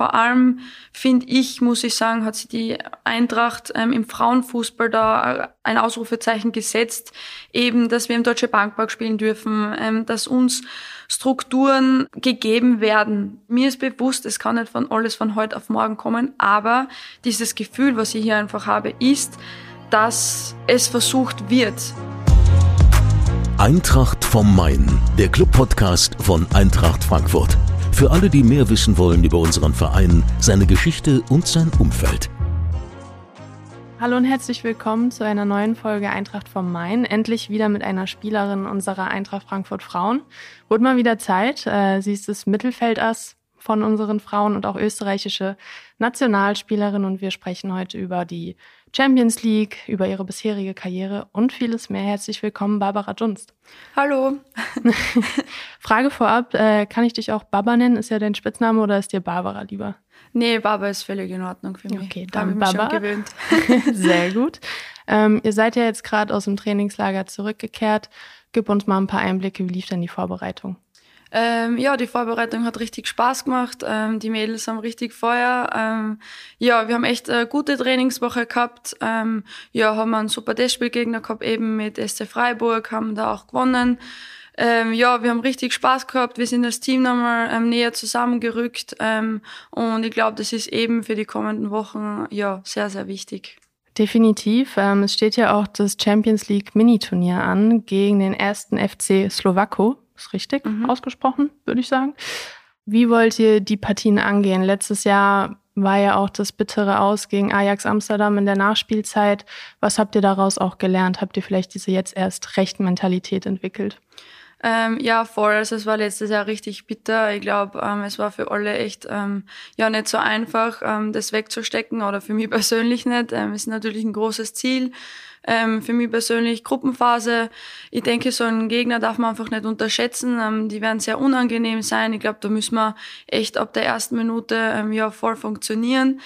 Vor allem finde ich, muss ich sagen, hat sie die Eintracht ähm, im Frauenfußball da ein Ausrufezeichen gesetzt, eben, dass wir im Deutsche Bankpark spielen dürfen, ähm, dass uns Strukturen gegeben werden. Mir ist bewusst, es kann nicht von alles von heute auf morgen kommen, aber dieses Gefühl, was ich hier einfach habe, ist, dass es versucht wird. Eintracht vom Main, der Club-Podcast von Eintracht Frankfurt. Für alle, die mehr wissen wollen über unseren Verein, seine Geschichte und sein Umfeld. Hallo und herzlich willkommen zu einer neuen Folge Eintracht vom Main. Endlich wieder mit einer Spielerin unserer Eintracht Frankfurt Frauen. Wurde mal wieder Zeit. Äh, sie ist das Mittelfeldass von unseren Frauen und auch österreichische Nationalspielerin und wir sprechen heute über die Champions League, über ihre bisherige Karriere und vieles mehr. Herzlich willkommen, Barbara Dunst. Hallo. Frage vorab, äh, kann ich dich auch Baba nennen? Ist ja dein Spitzname oder ist dir Barbara lieber? Nee, Baba ist völlig in Ordnung für mich. Okay, dann Baba. Gewöhnt. Sehr gut. Ähm, ihr seid ja jetzt gerade aus dem Trainingslager zurückgekehrt. Gib uns mal ein paar Einblicke, wie lief denn die Vorbereitung? Ähm, ja, die Vorbereitung hat richtig Spaß gemacht. Ähm, die Mädels haben richtig Feuer. Ähm, ja, wir haben echt eine gute Trainingswoche gehabt. Ähm, ja, haben einen super Testspielgegner gehabt, eben mit SC Freiburg, haben da auch gewonnen. Ähm, ja, wir haben richtig Spaß gehabt. Wir sind als Team nochmal ähm, näher zusammengerückt. Ähm, und ich glaube, das ist eben für die kommenden Wochen ja sehr, sehr wichtig. Definitiv. Ähm, es steht ja auch das Champions League Mini-Turnier an gegen den ersten FC Slowako. Ist richtig Mhm. ausgesprochen, würde ich sagen. Wie wollt ihr die Partien angehen? Letztes Jahr war ja auch das bittere Aus gegen Ajax Amsterdam in der Nachspielzeit. Was habt ihr daraus auch gelernt? Habt ihr vielleicht diese jetzt erst recht Mentalität entwickelt? Ähm, ja, voll. Also es war letztes Jahr richtig bitter. Ich glaube, ähm, es war für alle echt ähm, ja nicht so einfach, ähm, das wegzustecken oder für mich persönlich nicht. Ähm, ist natürlich ein großes Ziel. Ähm, für mich persönlich Gruppenphase. Ich denke, so einen Gegner darf man einfach nicht unterschätzen. Die werden sehr unangenehm sein. Ich glaube, da müssen wir echt ab der ersten Minute ja voll funktionieren.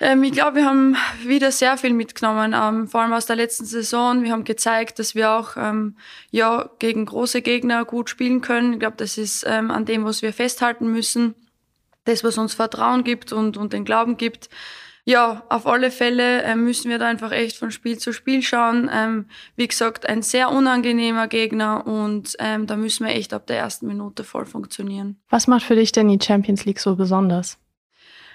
Ähm, ich glaube, wir haben wieder sehr viel mitgenommen, ähm, vor allem aus der letzten Saison. Wir haben gezeigt, dass wir auch ähm, ja gegen große Gegner gut spielen können. Ich glaube, das ist ähm, an dem, was wir festhalten müssen. Das, was uns Vertrauen gibt und, und den Glauben gibt. Ja, auf alle Fälle ähm, müssen wir da einfach echt von Spiel zu Spiel schauen. Ähm, wie gesagt, ein sehr unangenehmer Gegner und da müssen wir echt ab der ersten Minute voll funktionieren. Was macht für dich denn die Champions League so besonders?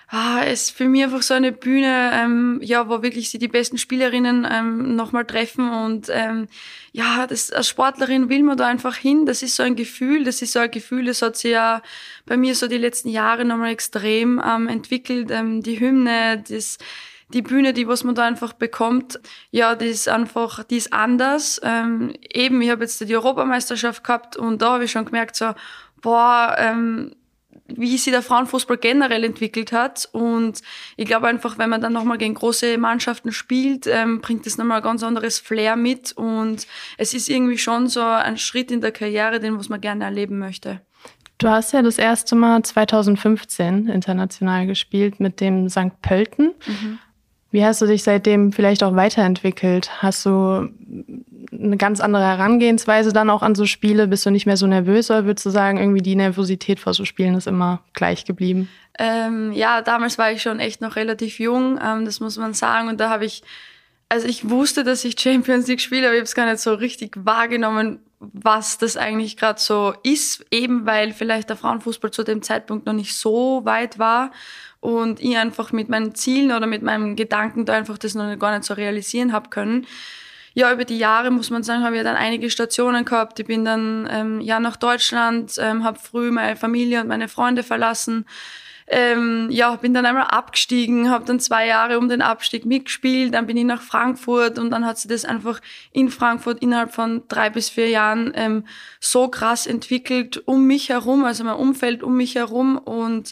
Ah, ist für mich einfach so eine Bühne, ähm, ja, wo wirklich sie die besten Spielerinnen ähm, nochmal treffen und ähm, ja, das, als Sportlerin will man da einfach hin. Das ist so ein Gefühl, das ist so ein Gefühl, das hat sich ja bei mir so die letzten Jahre nochmal extrem ähm, entwickelt. Ähm, die Hymne, das, die Bühne, die was man da einfach bekommt, ja, die ist einfach, die ist anders. Ähm, eben, ich habe jetzt die Europameisterschaft gehabt und da habe ich schon gemerkt so, boah, ähm, wie sich der Frauenfußball generell entwickelt hat. Und ich glaube einfach, wenn man dann nochmal gegen große Mannschaften spielt, ähm, bringt das nochmal ein ganz anderes Flair mit. Und es ist irgendwie schon so ein Schritt in der Karriere, den was man gerne erleben möchte. Du hast ja das erste Mal 2015 international gespielt mit dem St. Pölten. Wie hast du dich seitdem vielleicht auch weiterentwickelt? Hast du eine ganz andere Herangehensweise dann auch an so Spiele? Bist du nicht mehr so nervös oder würdest du sagen, irgendwie die Nervosität vor so Spielen ist immer gleich geblieben? Ähm, ja, damals war ich schon echt noch relativ jung, ähm, das muss man sagen. Und da habe ich, also ich wusste, dass ich Champions League spiele, aber ich habe es gar nicht so richtig wahrgenommen, was das eigentlich gerade so ist, eben weil vielleicht der Frauenfußball zu dem Zeitpunkt noch nicht so weit war und ich einfach mit meinen Zielen oder mit meinem Gedanken da einfach das noch gar nicht so realisieren habe können. Ja, über die Jahre muss man sagen, habe ich dann einige Stationen gehabt. Ich bin dann ähm, ja nach Deutschland, ähm, habe früh meine Familie und meine Freunde verlassen. Ähm, ja, bin dann einmal abgestiegen, habe dann zwei Jahre um den Abstieg mitgespielt, dann bin ich nach Frankfurt und dann hat sich das einfach in Frankfurt innerhalb von drei bis vier Jahren ähm, so krass entwickelt um mich herum, also mein Umfeld um mich herum und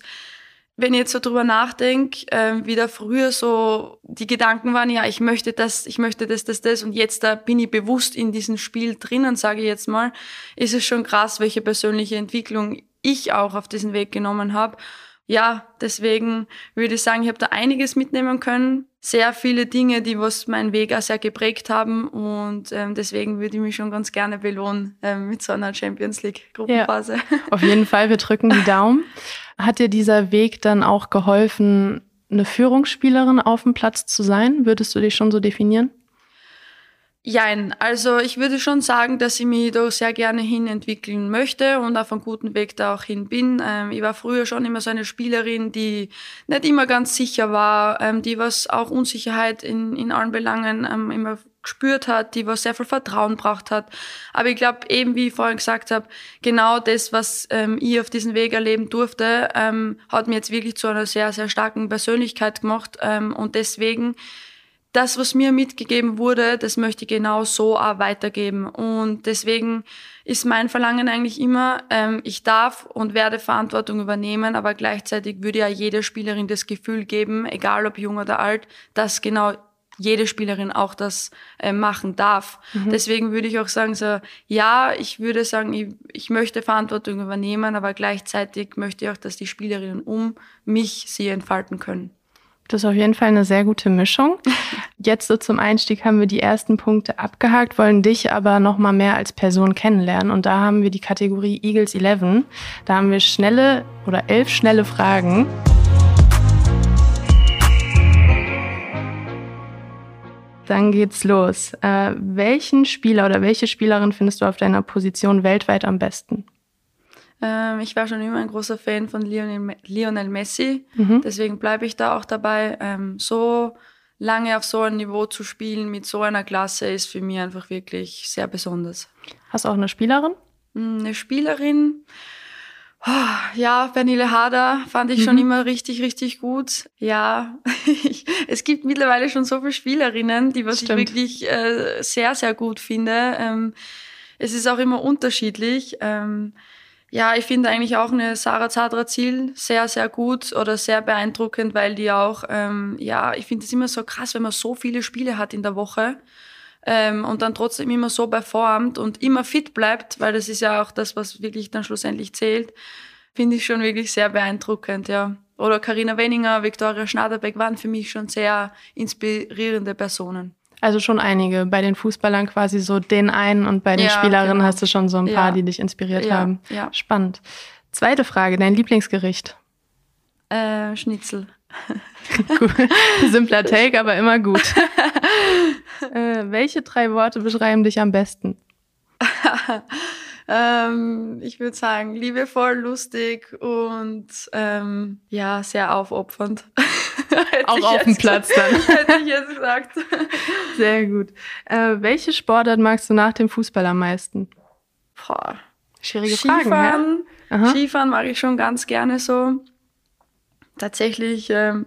wenn ich jetzt so drüber nachdenke, äh, wie da früher so die Gedanken waren, ja, ich möchte das, ich möchte das, das, das und jetzt da bin ich bewusst in diesem Spiel drinnen, sage ich jetzt mal, ist es schon krass, welche persönliche Entwicklung ich auch auf diesen Weg genommen habe. Ja, deswegen würde ich sagen, ich habe da einiges mitnehmen können. Sehr viele Dinge, die was meinen Weg auch sehr geprägt haben. Und ähm, deswegen würde ich mich schon ganz gerne belohnen ähm, mit so einer Champions League Gruppenphase. Ja, auf jeden Fall, wir drücken die Daumen. Hat dir dieser Weg dann auch geholfen, eine Führungsspielerin auf dem Platz zu sein? Würdest du dich schon so definieren? Jein, also ich würde schon sagen, dass ich mich da sehr gerne hin entwickeln möchte und auf einem guten Weg da auch hin bin. Ähm, ich war früher schon immer so eine Spielerin, die nicht immer ganz sicher war, ähm, die was auch Unsicherheit in, in allen Belangen ähm, immer gespürt hat, die was sehr viel Vertrauen braucht hat. Aber ich glaube, eben wie ich vorhin gesagt habe, genau das, was ähm, ich auf diesem Weg erleben durfte, ähm, hat mir jetzt wirklich zu einer sehr, sehr starken Persönlichkeit gemacht. Ähm, und deswegen das, was mir mitgegeben wurde, das möchte ich genau so auch weitergeben. Und deswegen ist mein Verlangen eigentlich immer, ähm, ich darf und werde Verantwortung übernehmen, aber gleichzeitig würde ja jede Spielerin das Gefühl geben, egal ob jung oder alt, dass genau jede Spielerin auch das äh, machen darf. Mhm. Deswegen würde ich auch sagen, so, ja, ich würde sagen, ich, ich möchte Verantwortung übernehmen, aber gleichzeitig möchte ich auch, dass die Spielerinnen um mich sie entfalten können. Das ist auf jeden Fall eine sehr gute Mischung. Jetzt so zum Einstieg haben wir die ersten Punkte abgehakt, wollen dich aber noch mal mehr als Person kennenlernen. Und da haben wir die Kategorie Eagles 11. Da haben wir schnelle oder elf schnelle Fragen. Dann geht's los. Äh, welchen Spieler oder welche Spielerin findest du auf deiner Position weltweit am besten? Ähm, ich war schon immer ein großer Fan von Lionel, Lionel Messi, mhm. deswegen bleibe ich da auch dabei. Ähm, so lange auf so einem Niveau zu spielen mit so einer Klasse ist für mich einfach wirklich sehr besonders. Hast du auch eine Spielerin? Hm, eine Spielerin. Oh, ja, Bernile Harder fand ich mhm. schon immer richtig, richtig gut. Ja, es gibt mittlerweile schon so viele Spielerinnen, die was Stimmt. ich wirklich äh, sehr, sehr gut finde. Ähm, es ist auch immer unterschiedlich. Ähm, ja, ich finde eigentlich auch eine Sarah Zadra-Ziel sehr, sehr gut oder sehr beeindruckend, weil die auch, ähm, ja, ich finde es immer so krass, wenn man so viele Spiele hat in der Woche ähm, und dann trotzdem immer so performt und immer fit bleibt, weil das ist ja auch das, was wirklich dann schlussendlich zählt, finde ich schon wirklich sehr beeindruckend, ja. Oder Karina Wenninger, Viktoria Schnaderbeck waren für mich schon sehr inspirierende Personen. Also schon einige. Bei den Fußballern quasi so den einen und bei den ja, Spielerinnen genau. hast du schon so ein paar, ja. die dich inspiriert ja, haben. Ja. Spannend. Zweite Frage, dein Lieblingsgericht? Äh, Schnitzel. Simpler Take, aber immer gut. äh, welche drei Worte beschreiben dich am besten? ähm, ich würde sagen, liebevoll, lustig und ähm, ja, sehr aufopfernd. Auch auf dem Platz dann. hätte ich jetzt gesagt. Sehr gut. Äh, welche Sportart magst du nach dem Fußball am meisten? Boah. Schwierige Skifahren. Fragen. Skifahren mag ich schon ganz gerne so. Tatsächlich ähm,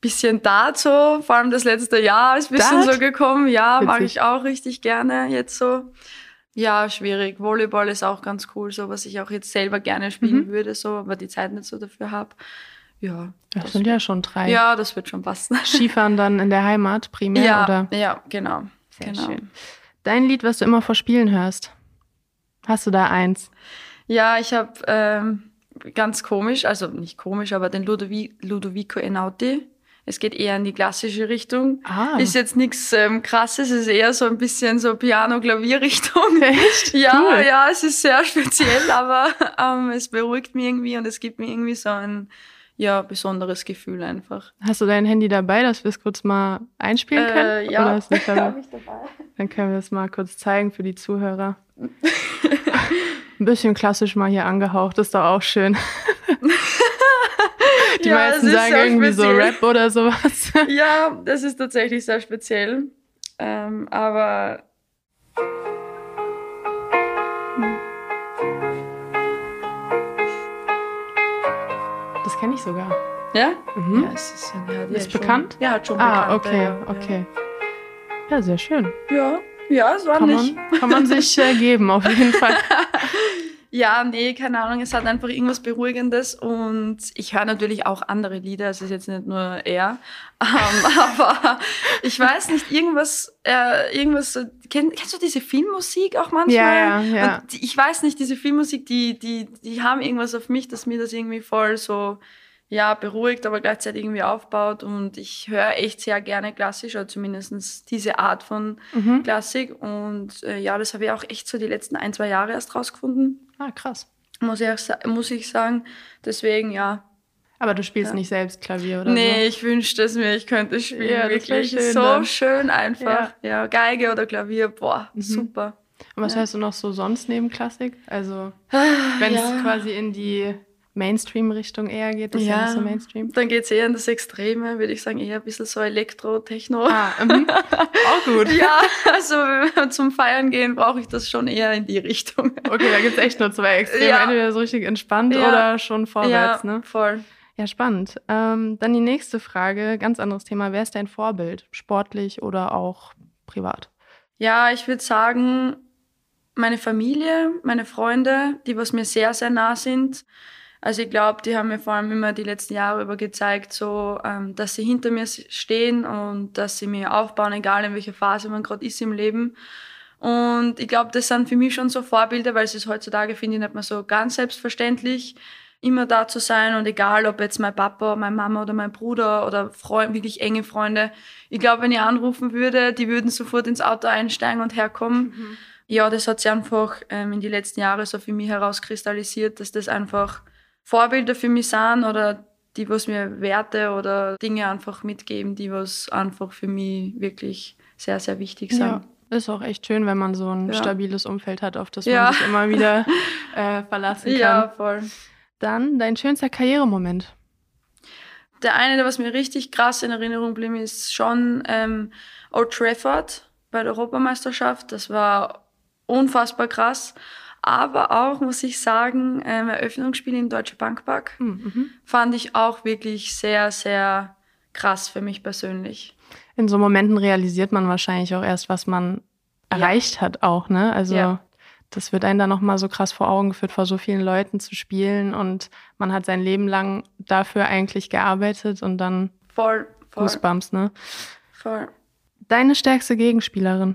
bisschen Dart so, vor allem das letzte Jahr ist ein bisschen Dart? so gekommen. Ja, Witzig. mag ich auch richtig gerne jetzt so. Ja, schwierig. Volleyball ist auch ganz cool, so was ich auch jetzt selber gerne spielen mhm. würde, so, aber die Zeit nicht so dafür habe. Ja. Das, das sind ja schon drei. Ja, das wird schon passen. Skifahren dann in der Heimat primär, ja, oder? Ja, genau. Sehr genau. schön. Dein Lied, was du immer vor Spielen hörst. Hast du da eins? Ja, ich habe ähm, ganz komisch, also nicht komisch, aber den Ludovi Ludovico Enauti. Es geht eher in die klassische Richtung. Ah. Ist jetzt nichts ähm, krasses, ist eher so ein bisschen so Piano-Klavier-Richtung. Echt? Ja, cool. ja, es ist sehr speziell, aber ähm, es beruhigt mich irgendwie und es gibt mir irgendwie so ein ja, besonderes Gefühl einfach. Hast du dein Handy dabei, dass wir es kurz mal einspielen äh, können? Äh, ja, Oder ist nicht dabei? ich dabei. Dann können wir es mal kurz zeigen für die Zuhörer. Ein bisschen klassisch mal hier angehaucht, ist doch auch schön. die ja, meisten sagen irgendwie speziell. so Rap oder sowas. ja, das ist tatsächlich sehr speziell. Ähm, aber Das kenne ich sogar. Ja? Mhm. Ja, es ist, ja, ist schon, bekannt? Ja, hat schon ah, bekannt. okay, ja, okay. Ja, sehr schön. Ja, ja, es war kann nicht. Man, kann man sich äh, geben, auf jeden Fall. Ja, nee, keine Ahnung. Es hat einfach irgendwas Beruhigendes und ich höre natürlich auch andere Lieder. Es ist jetzt nicht nur er. Ähm, aber ich weiß nicht, irgendwas, äh, irgendwas, so, kenn, kennst du diese Filmmusik auch manchmal? Ja, ja, ja. Die, ich weiß nicht, diese Filmmusik, die, die, die haben irgendwas auf mich, dass mir das irgendwie voll so, ja, beruhigt, aber gleichzeitig irgendwie aufbaut. Und ich höre echt sehr gerne klassisch, oder zumindest diese Art von Mhm. Klassik. Und äh, ja, das habe ich auch echt so die letzten ein, zwei Jahre erst rausgefunden, Ah, krass. muss ich, auch, muss ich sagen. Deswegen, ja. Aber du spielst Ja. nicht selbst Klavier oder nee, ich wünschte es mir, ich könnte spielen. Ja, wirklich. schön so dann. schön einfach. Ja. Geige oder Klavier, boah, Mhm. super. so? Und was hörst du noch so sonst neben Klassik? Also, Ah, wenn es ja. quasi in die Mainstream-Richtung eher geht, das ja Ja. nicht so Mainstream. Dann geht es eher in das Extreme, würde ich sagen, eher ein bisschen so Elektro, Techno. Ah, mhm. auch gut. Ja, also wenn wir zum Feiern gehen, brauche ich das schon eher in die Richtung. Okay, da gibt's echt nur zwei Extreme. Ja. Entweder so richtig entspannt Ja. oder schon vorwärts, ja, ne? voll. Ja, spannend. Ähm, dann die nächste Frage, ganz anderes Thema. Wer ist dein Vorbild? Sportlich oder auch privat? Ja, ich würde sagen, meine Familie, meine Freunde, die was mir sehr, sehr nah sind. Also ich glaube, die haben mir vor allem immer die letzten Jahre über gezeigt, so, ähm, dass sie hinter mir stehen und dass sie mir aufbauen, egal in welcher Phase man gerade ist im Leben. Und ich glaube, das sind für mich schon so Vorbilder, weil es ist heutzutage, finde ich, nicht mehr so ganz selbstverständlich, immer da zu sein und egal, ob jetzt mein Papa, meine Mama oder mein Bruder oder Freund, wirklich enge Freunde. Ich glaube, wenn ich anrufen würde, die würden sofort ins Auto einsteigen und herkommen. Ja, das hat sich einfach ähm, in die letzten Jahre so für mich herauskristallisiert, dass das einfach Vorbilder für mich sind oder die, was mir Werte oder Dinge einfach mitgeben, die was einfach für mich wirklich sehr, sehr wichtig sind. Ja, ist auch echt schön, wenn man so ein Ja. stabiles Umfeld hat, auf das Ja. man sich immer wieder äh, verlassen kann. Ja, voll. Dann dein schönster Karrieremoment. Der eine, der was mir richtig krass in Erinnerung blieb, ist schon ähm, Old Trafford bei der Europameisterschaft. Das war unfassbar krass. Aber auch, muss ich sagen, ähm, Eröffnungsspiel im Deutsche Bankpark Hm, mhm. fand ich auch wirklich sehr, sehr krass für mich persönlich. In so Momenten realisiert man wahrscheinlich auch erst, was man Ja. erreicht hat auch, ne? Also Ja. das wird einem dann nochmal so krass vor Augen geführt, vor so vielen Leuten zu spielen und man hat sein Leben lang dafür eigentlich gearbeitet und dann Voll, voll, Goosebumps, ne? voll. Deine stärkste Gegenspielerin.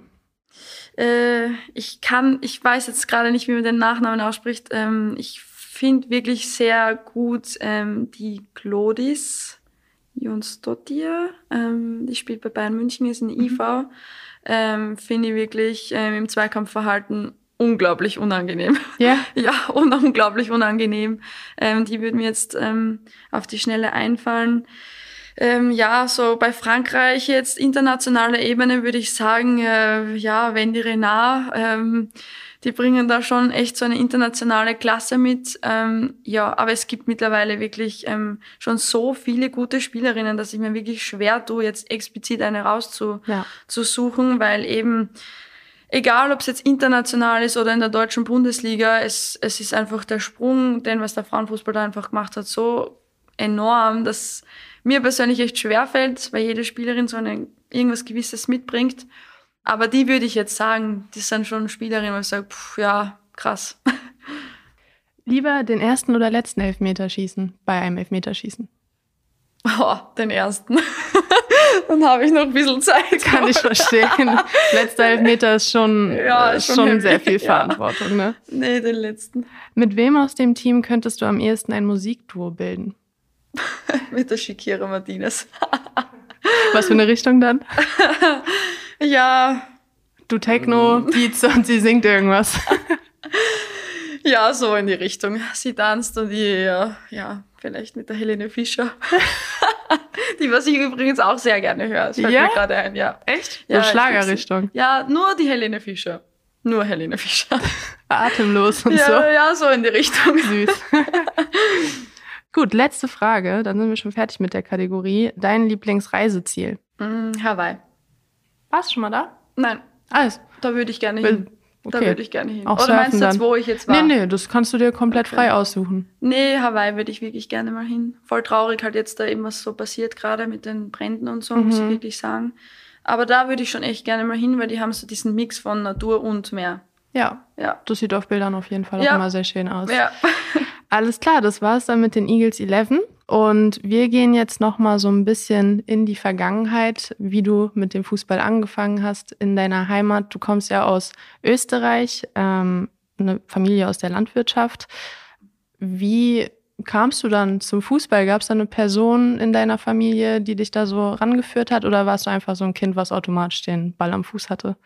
Äh, ich kann, ich weiß jetzt gerade nicht, wie man den Nachnamen ausspricht. Ähm, ich finde wirklich sehr gut ähm, die Glodis Jonsdottir. Ähm, die spielt bei Bayern München, ist in IV. Ähm, finde ich wirklich ähm, im Zweikampfverhalten unglaublich unangenehm. Ja. ja, un unglaublich unangenehm. Ähm, die würde mir jetzt ähm, auf die Schnelle einfallen. Ähm, ja, so bei Frankreich jetzt internationaler Ebene würde ich sagen, äh, ja, Wendy Renard, ähm, die bringen da schon echt so eine internationale Klasse mit. Ähm, ja, aber es gibt mittlerweile wirklich ähm, schon so viele gute Spielerinnen, dass ich mir wirklich schwer tue, jetzt explizit eine rauszusuchen, Ja. weil eben egal ob es jetzt international ist oder in der deutschen Bundesliga, es, es ist einfach der Sprung, den was der Frauenfußball da einfach gemacht hat, so enorm, dass mir persönlich echt schwer fällt, weil jede Spielerin so eine, irgendwas Gewisses mitbringt. Aber die würde ich jetzt sagen, die sind schon Spielerinnen, wo ich sage, pff, ja, krass. Lieber den ersten oder letzten Elfmeter schießen bei einem Elfmeterschießen. Oh, den ersten. Dann habe ich noch ein bisschen Zeit. Kann ich verstehen. Letzter Elfmeter ist schon, Ja, äh, ist schon schon heavy, sehr viel ja. Verantwortung, ne? Nee, den letzten. Mit wem aus dem Team könntest du am ehesten ein Musikduo bilden? Mit der Shakira Martinez. Was für eine Richtung dann? Ja, Du Techno, Beats und sie singt irgendwas. Ja, so in die Richtung. Sie tanzt und ich, ja, ja vielleicht mit der Helene Fischer. die, was ich übrigens auch sehr gerne höre. Das fällt Ja? mir gerade ein, ja. Echt? Ja, so ich Schlagerrichtung. Ja, nur die Helene Fischer. Nur Helene Fischer. Atemlos und ja, so. ja, so in die Richtung. Süß. Gut, letzte Frage. Dann sind wir schon fertig mit der Kategorie. Dein Lieblingsreiseziel. Mm, Hawaii. Warst du schon mal da? Nein, Alles. da würde ich gerne hin. Da okay. würde ich gerne hin. Auch Oder meinst du jetzt, wo ich jetzt war? Nee, nee, das kannst du dir komplett Okay. frei aussuchen. Nee, Hawaii würde ich wirklich gerne mal hin. Voll traurig halt jetzt da eben, was so passiert gerade mit den Bränden und so, muss ich Mhm. wirklich sagen. Aber da würde ich schon echt gerne mal hin, weil die haben so diesen Mix von Natur und Meer. Ja, ja. Das sieht auf Bildern auf jeden Fall auch ja. immer sehr schön aus. Ja. Alles klar, das war es dann mit den Eagles 11. Und wir gehen jetzt noch mal so ein bisschen in die Vergangenheit, wie du mit dem Fußball angefangen hast in deiner Heimat. Du kommst ja aus Österreich, ähm, eine Familie aus der Landwirtschaft. Wie kamst du dann zum Fußball? Gab es da eine Person in deiner Familie, die dich da so rangeführt hat? Oder warst du einfach so ein Kind, was automatisch den Ball am Fuß hatte?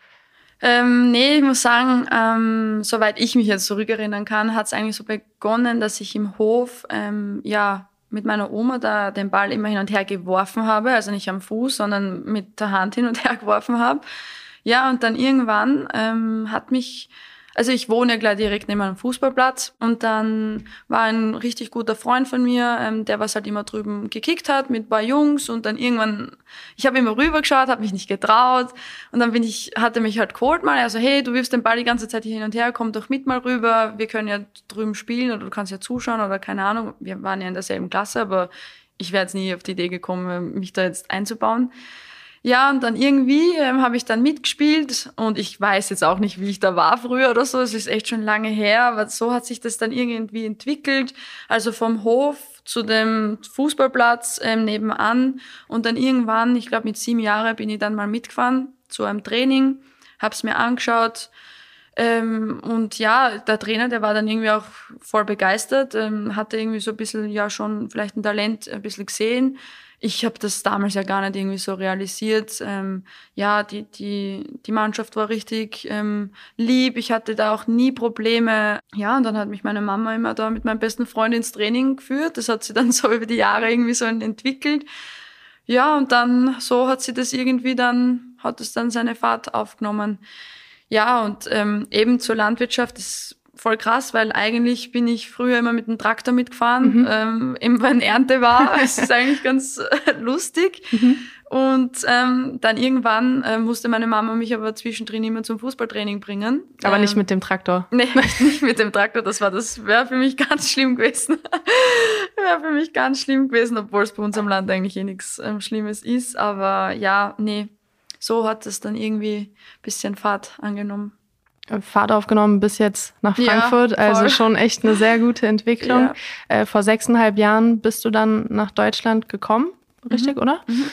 Ähm, nee, ich muss sagen, ähm, soweit ich mich jetzt zurückerinnern kann, hat es eigentlich so begonnen, dass ich im Hof ähm, ja mit meiner Oma da den Ball immer hin und her geworfen habe, also nicht am Fuß, sondern mit der Hand hin und her geworfen habe. Ja, und dann irgendwann ähm, hat mich also ich wohne ja gleich direkt neben einem Fußballplatz und dann war ein richtig guter Freund von mir, ähm, der was halt immer drüben gekickt hat mit ein paar Jungs und dann irgendwann, ich habe immer rübergeschaut, habe mich nicht getraut und dann bin ich, hatte mich halt geholt mal, also hey, du wirfst den Ball die ganze Zeit hin und her, komm doch mit mal rüber, wir können ja drüben spielen oder du kannst ja zuschauen oder keine Ahnung, wir waren ja in derselben Klasse, aber ich wäre jetzt nie auf die Idee gekommen, mich da jetzt einzubauen. Ja, und dann irgendwie ähm, habe ich dann mitgespielt und ich weiß jetzt auch nicht, wie ich da war früher oder so. Es ist echt schon lange her, aber so hat sich das dann irgendwie entwickelt. Also vom Hof zu dem Fußballplatz ähm, nebenan und dann irgendwann, ich glaube mit sieben Jahren, bin ich dann mal mitgefahren zu einem Training, habe es mir angeschaut. Ähm, und ja, der Trainer, der war dann irgendwie auch voll begeistert, ähm, hatte irgendwie so ein bisschen ja schon vielleicht ein Talent ein bisschen gesehen ich habe das damals ja gar nicht irgendwie so realisiert. Ähm, ja, die, die, die Mannschaft war richtig ähm, lieb. Ich hatte da auch nie Probleme. Ja, und dann hat mich meine Mama immer da mit meinem besten Freund ins Training geführt. Das hat sie dann so über die Jahre irgendwie so entwickelt. Ja, und dann so hat sie das irgendwie dann, hat es dann seine Fahrt aufgenommen. Ja, und ähm, eben zur Landwirtschaft, das voll krass, weil eigentlich bin ich früher immer mit dem Traktor mitgefahren, mhm. ähm, eben wenn Ernte war. Es ist eigentlich ganz äh, lustig. Mhm. Und ähm, dann irgendwann äh, musste meine Mama mich aber zwischendrin immer zum Fußballtraining bringen. Aber ähm, nicht mit dem Traktor. Nee, nicht mit dem Traktor. Das war das wäre für mich ganz schlimm gewesen. wäre für mich ganz schlimm gewesen, obwohl es bei uns am Land eigentlich eh nichts ähm, Schlimmes ist. Aber ja, nee, so hat es dann irgendwie bisschen Fahrt angenommen. Fahrt aufgenommen bis jetzt nach Frankfurt. Ja, also schon echt eine sehr gute Entwicklung. Ja. Äh, vor sechseinhalb Jahren bist du dann nach Deutschland gekommen, richtig, mhm. oder? Mhm.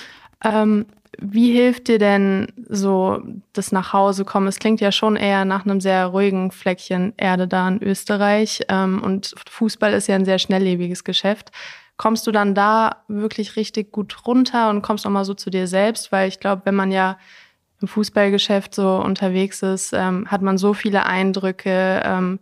Ähm, wie hilft dir denn so das Nachhausekommen? Es klingt ja schon eher nach einem sehr ruhigen Fleckchen Erde da in Österreich. Ähm, und Fußball ist ja ein sehr schnelllebiges Geschäft. Kommst du dann da wirklich richtig gut runter und kommst auch mal so zu dir selbst? Weil ich glaube, wenn man ja im Fußballgeschäft so unterwegs ist, ähm, hat man so viele Eindrücke. Ähm,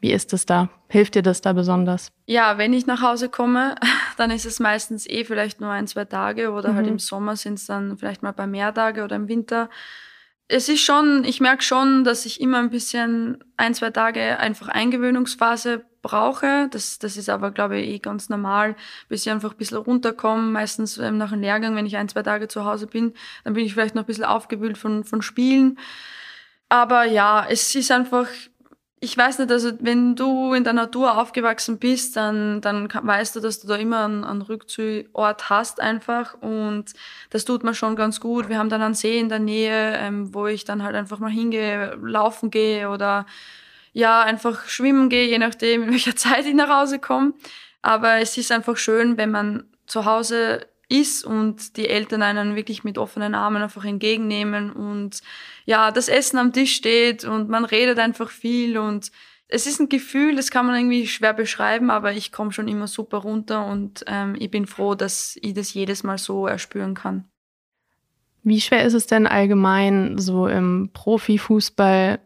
wie ist es da? Hilft dir das da besonders? Ja, wenn ich nach Hause komme, dann ist es meistens eh vielleicht nur ein, zwei Tage oder halt mhm. halt im Sommer sind es dann vielleicht mal ein paar mehr Tage oder im Winter es ist schon, ich merke schon, dass ich immer ein bisschen ein, zwei Tage einfach Eingewöhnungsphase brauche. Das, das ist aber, glaube ich, eh ganz normal, bis ich einfach ein bisschen runterkomme. Meistens ähm, nach einem Lehrgang, wenn ich ein, zwei Tage zu Hause bin, dann bin ich vielleicht noch ein bisschen aufgewühlt von, von Spielen. Aber ja, es ist einfach, ich weiß nicht, also wenn du in der Natur aufgewachsen bist, dann, dann weißt du, dass du da immer einen, einen Rückzugsort hast einfach und das tut mir schon ganz gut. Wir haben dann einen See in der Nähe, ähm, wo ich dann halt einfach mal hingehe, laufen gehe oder ja, einfach schwimmen gehe, je nachdem, in welcher Zeit ich nach Hause komme. Aber es ist einfach schön, wenn man zu Hause ist und die Eltern einen wirklich mit offenen Armen einfach entgegennehmen und ja, das Essen am Tisch steht und man redet einfach viel und es ist ein Gefühl, das kann man irgendwie schwer beschreiben, aber ich komme schon immer super runter und ähm, ich bin froh, dass ich das jedes Mal so erspüren kann. Wie schwer ist es denn allgemein, so im Profifußball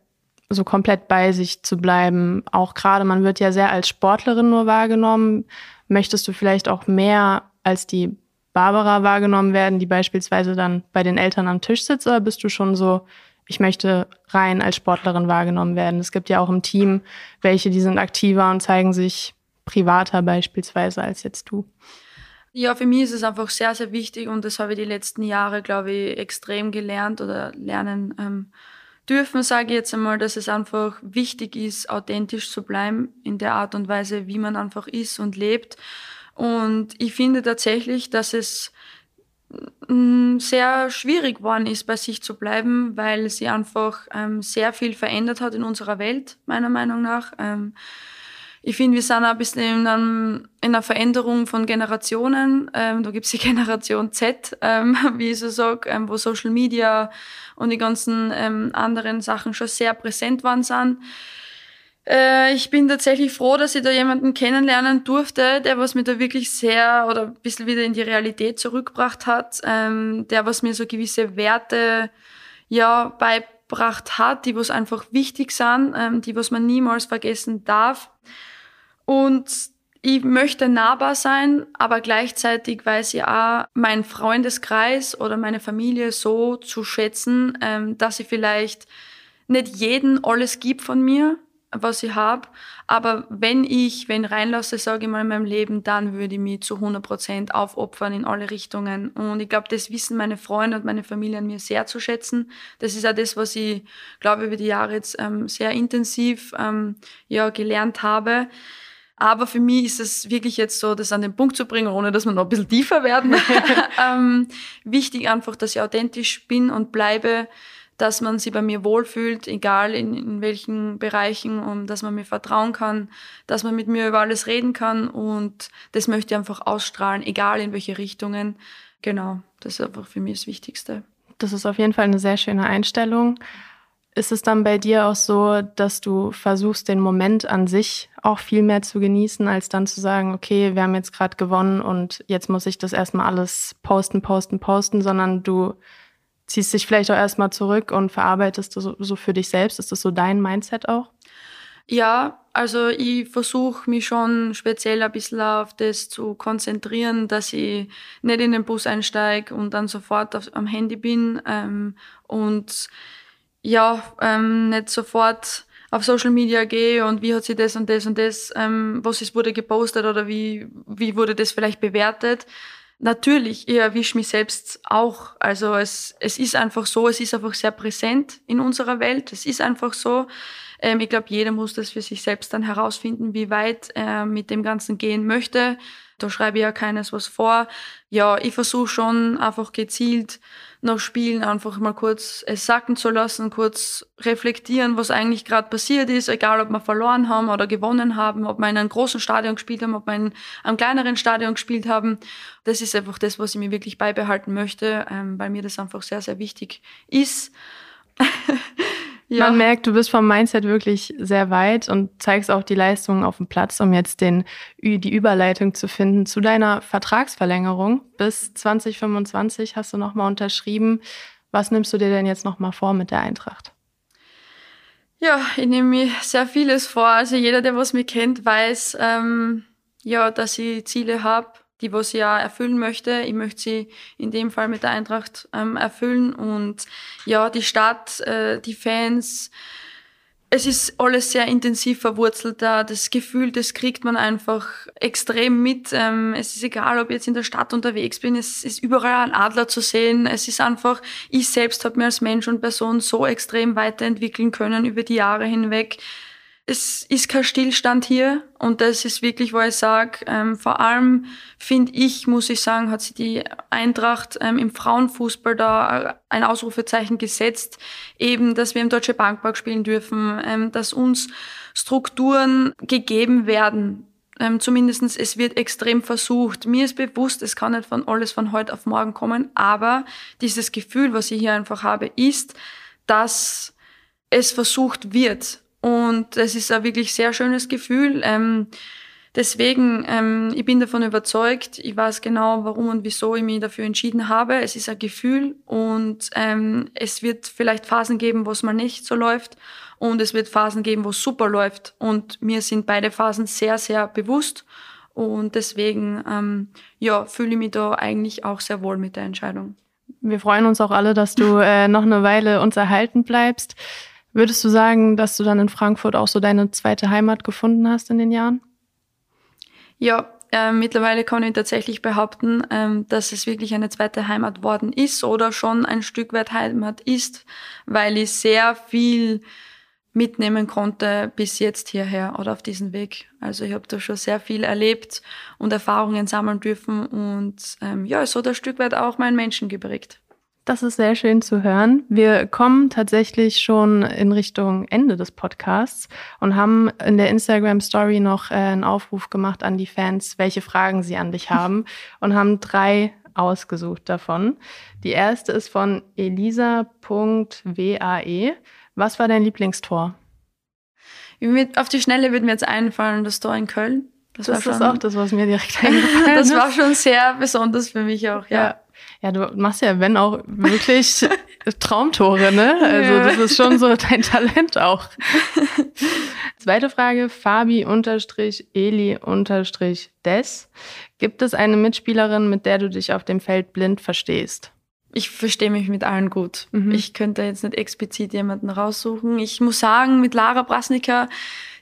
so komplett bei sich zu bleiben? Auch gerade, man wird ja sehr als Sportlerin nur wahrgenommen. Möchtest du vielleicht auch mehr als die Barbara wahrgenommen werden, die beispielsweise dann bei den Eltern am Tisch sitzt, oder bist du schon so, ich möchte rein als Sportlerin wahrgenommen werden? Es gibt ja auch im Team welche, die sind aktiver und zeigen sich privater beispielsweise als jetzt du. Ja, für mich ist es einfach sehr, sehr wichtig und das habe ich die letzten Jahre, glaube ich, extrem gelernt oder lernen ähm, dürfen, sage ich jetzt einmal, dass es einfach wichtig ist, authentisch zu bleiben in der Art und Weise, wie man einfach ist und lebt und ich finde tatsächlich, dass es mm, sehr schwierig geworden ist, bei sich zu bleiben, weil sie einfach ähm, sehr viel verändert hat in unserer Welt, meiner Meinung nach. Ähm, ich finde, wir sind ein bisschen in, einem, in einer Veränderung von Generationen. Ähm, da gibt's die Generation Z, ähm, wie ich so sage, ähm, wo Social Media und die ganzen ähm, anderen Sachen schon sehr präsent waren sind. Äh, ich bin tatsächlich froh, dass ich da jemanden kennenlernen durfte, der was mir da wirklich sehr oder ein bisschen wieder in die Realität zurückgebracht hat, ähm, der was mir so gewisse Werte ja beibracht hat, die was einfach wichtig sind, ähm, die was man niemals vergessen darf. Und ich möchte nahbar sein, aber gleichzeitig weiß ich auch, meinen Freundeskreis oder meine Familie so zu schätzen, ähm, dass ich vielleicht nicht jeden alles gibt von mir, was ich habe. Aber wenn ich, wenn reinlasse, sage ich mal, in meinem Leben, dann würde ich mich zu 100 Prozent aufopfern in alle Richtungen. Und ich glaube, das wissen meine Freunde und meine Familie an mir sehr zu schätzen. Das ist auch das, was ich, glaube über die Jahre jetzt ähm, sehr intensiv ähm, ja, gelernt habe. Aber für mich ist es wirklich jetzt so, das an den Punkt zu bringen, ohne dass wir noch ein bisschen tiefer werden. ähm, wichtig einfach, dass ich authentisch bin und bleibe dass man sich bei mir wohlfühlt, egal in, in welchen Bereichen, und dass man mir vertrauen kann, dass man mit mir über alles reden kann und das möchte ich einfach ausstrahlen, egal in welche Richtungen. Genau, das ist einfach für mich das Wichtigste. Das ist auf jeden Fall eine sehr schöne Einstellung. Ist es dann bei dir auch so, dass du versuchst, den Moment an sich auch viel mehr zu genießen, als dann zu sagen, okay, wir haben jetzt gerade gewonnen und jetzt muss ich das erstmal alles posten, posten, posten, sondern du ziehst dich vielleicht auch erstmal zurück und verarbeitest du so, so für dich selbst. Ist das so dein Mindset auch? Ja, also ich versuche mich schon speziell ein bisschen auf das zu konzentrieren, dass ich nicht in den Bus einsteige und dann sofort auf, am Handy bin ähm, und ja, ähm, nicht sofort auf Social Media gehe und wie hat sie das und das und das, ähm, was ist, wurde gepostet oder wie, wie wurde das vielleicht bewertet, Natürlich, ich erwische mich selbst auch. Also es, es ist einfach so, es ist einfach sehr präsent in unserer Welt. Es ist einfach so. Ähm, ich glaube, jeder muss das für sich selbst dann herausfinden, wie weit er mit dem Ganzen gehen möchte. Da schreibe ich ja keines was vor. Ja, ich versuche schon einfach gezielt nach Spielen einfach mal kurz es sacken zu lassen, kurz reflektieren, was eigentlich gerade passiert ist, egal ob wir verloren haben oder gewonnen haben, ob wir in einem großen Stadion gespielt haben, ob wir in einem kleineren Stadion gespielt haben. Das ist einfach das, was ich mir wirklich beibehalten möchte, ähm, weil mir das einfach sehr, sehr wichtig ist. Ja. Man merkt, du bist vom Mindset wirklich sehr weit und zeigst auch die Leistungen auf dem Platz, um jetzt den, die Überleitung zu finden zu deiner Vertragsverlängerung. Bis 2025 hast du nochmal unterschrieben. Was nimmst du dir denn jetzt nochmal vor mit der Eintracht? Ja, ich nehme mir sehr vieles vor. Also jeder, der was mich kennt, weiß, ähm, ja, dass ich Ziele habe, die was ich ja erfüllen möchte. Ich möchte sie in dem Fall mit der Eintracht ähm, erfüllen und ja, die Stadt, äh, die Fans, es ist alles sehr intensiv verwurzelt da. Das Gefühl, das kriegt man einfach extrem mit. Ähm, es ist egal, ob ich jetzt in der Stadt unterwegs bin, es ist überall ein Adler zu sehen. Es ist einfach, ich selbst habe mir als Mensch und Person so extrem weiterentwickeln können über die Jahre hinweg es ist kein Stillstand hier und das ist wirklich, wo ich sage, ähm, vor allem finde ich, muss ich sagen, hat sich die Eintracht ähm, im Frauenfußball da ein Ausrufezeichen gesetzt, eben, dass wir im Deutsche Bankpark spielen dürfen, ähm, dass uns Strukturen gegeben werden. Ähm, zumindestens es wird extrem versucht. Mir ist bewusst, es kann nicht von alles von heute auf morgen kommen, aber dieses Gefühl, was ich hier einfach habe, ist, dass es versucht wird und es ist ein wirklich sehr schönes Gefühl. Ähm, deswegen, ähm, ich bin davon überzeugt, ich weiß genau, warum und wieso ich mich dafür entschieden habe. Es ist ein Gefühl und ähm, es wird vielleicht Phasen geben, wo es mal nicht so läuft und es wird Phasen geben, wo es super läuft. Und mir sind beide Phasen sehr, sehr bewusst. Und deswegen ähm, ja, fühle ich mich da eigentlich auch sehr wohl mit der Entscheidung. Wir freuen uns auch alle, dass du äh, noch eine Weile uns erhalten bleibst. Würdest du sagen, dass du dann in Frankfurt auch so deine zweite Heimat gefunden hast in den Jahren? Ja, äh, mittlerweile kann ich tatsächlich behaupten, äh, dass es wirklich eine zweite Heimat worden ist oder schon ein Stück weit Heimat ist, weil ich sehr viel mitnehmen konnte bis jetzt hierher oder auf diesen Weg. Also ich habe da schon sehr viel erlebt und Erfahrungen sammeln dürfen und ähm, ja, so ein Stück weit auch meinen Menschen geprägt. Das ist sehr schön zu hören. Wir kommen tatsächlich schon in Richtung Ende des Podcasts und haben in der Instagram Story noch äh, einen Aufruf gemacht an die Fans, welche Fragen sie an dich haben und haben drei ausgesucht davon. Die erste ist von elisa.wae. Was war dein Lieblingstor? Auf die Schnelle wird mir jetzt einfallen, das Tor in Köln. Das, das ist auch das, was mir direkt eingefallen ist. Das war schon sehr besonders für mich auch, ja. ja. Ja, du machst ja, wenn auch wirklich Traumtore, ne? Also ja. das ist schon so dein Talent auch. Zweite Frage, Fabi unterstrich Eli unterstrich Des. Gibt es eine Mitspielerin, mit der du dich auf dem Feld blind verstehst? Ich verstehe mich mit allen gut. Mhm. Ich könnte jetzt nicht explizit jemanden raussuchen. Ich muss sagen, mit Lara Brasnicker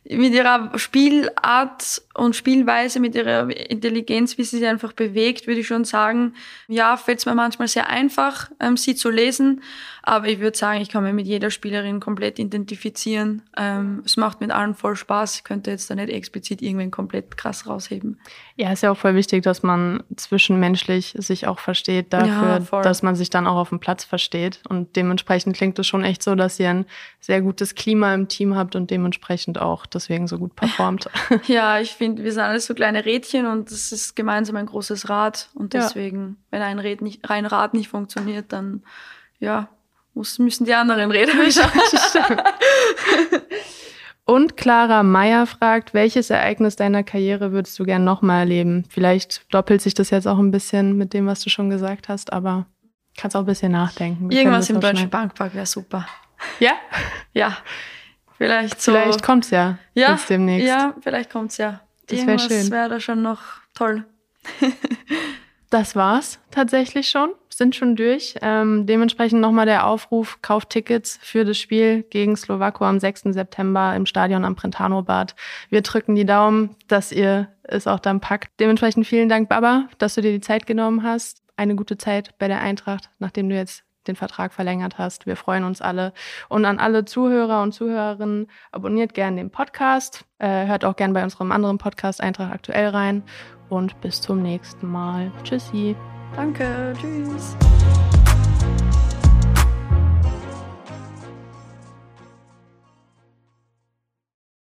mit ihrer Spielart und Spielweise, mit ihrer Intelligenz, wie sie sich einfach bewegt, würde ich schon sagen, ja, fällt es mir manchmal sehr einfach, ähm, sie zu lesen. Aber ich würde sagen, ich kann mich mit jeder Spielerin komplett identifizieren. Ähm, es macht mit allen voll Spaß. Ich könnte jetzt da nicht explizit irgendwen komplett krass rausheben. Ja, ist ja auch voll wichtig, dass man zwischenmenschlich sich auch versteht dafür, ja, dass man sich dann auch auf dem Platz versteht. Und dementsprechend klingt es schon echt so, dass ihr ein sehr gutes Klima im Team habt und dementsprechend auch deswegen so gut performt. ja, ich finde, wir sind alles so kleine Rädchen und es ist gemeinsam ein großes Rad. Und deswegen, ja. wenn ein, Rad nicht, ein Rad nicht funktioniert, dann ja, muss, müssen die anderen reden. Und Clara Meyer fragt, welches Ereignis deiner Karriere würdest du gern nochmal erleben? Vielleicht doppelt sich das jetzt auch ein bisschen mit dem, was du schon gesagt hast, aber kannst auch ein bisschen nachdenken. Wir Irgendwas im Deutschen Bankpark wäre super. Ja? Ja. Vielleicht so. Vielleicht kommt's ja. Ja. Jetzt demnächst. Ja, vielleicht kommt's ja. Das wäre schön. Das wäre da schon noch toll. das war's tatsächlich schon sind schon durch. Ähm, dementsprechend nochmal der Aufruf, kauft Tickets für das Spiel gegen Slowako am 6. September im Stadion am Prentano-Bad. Wir drücken die Daumen, dass ihr es auch dann packt. Dementsprechend vielen Dank, Baba, dass du dir die Zeit genommen hast. Eine gute Zeit bei der Eintracht, nachdem du jetzt den Vertrag verlängert hast. Wir freuen uns alle. Und an alle Zuhörer und Zuhörerinnen, abonniert gerne den Podcast. Äh, hört auch gerne bei unserem anderen Podcast Eintracht aktuell rein. Und bis zum nächsten Mal. Tschüssi. Danke, tschüss.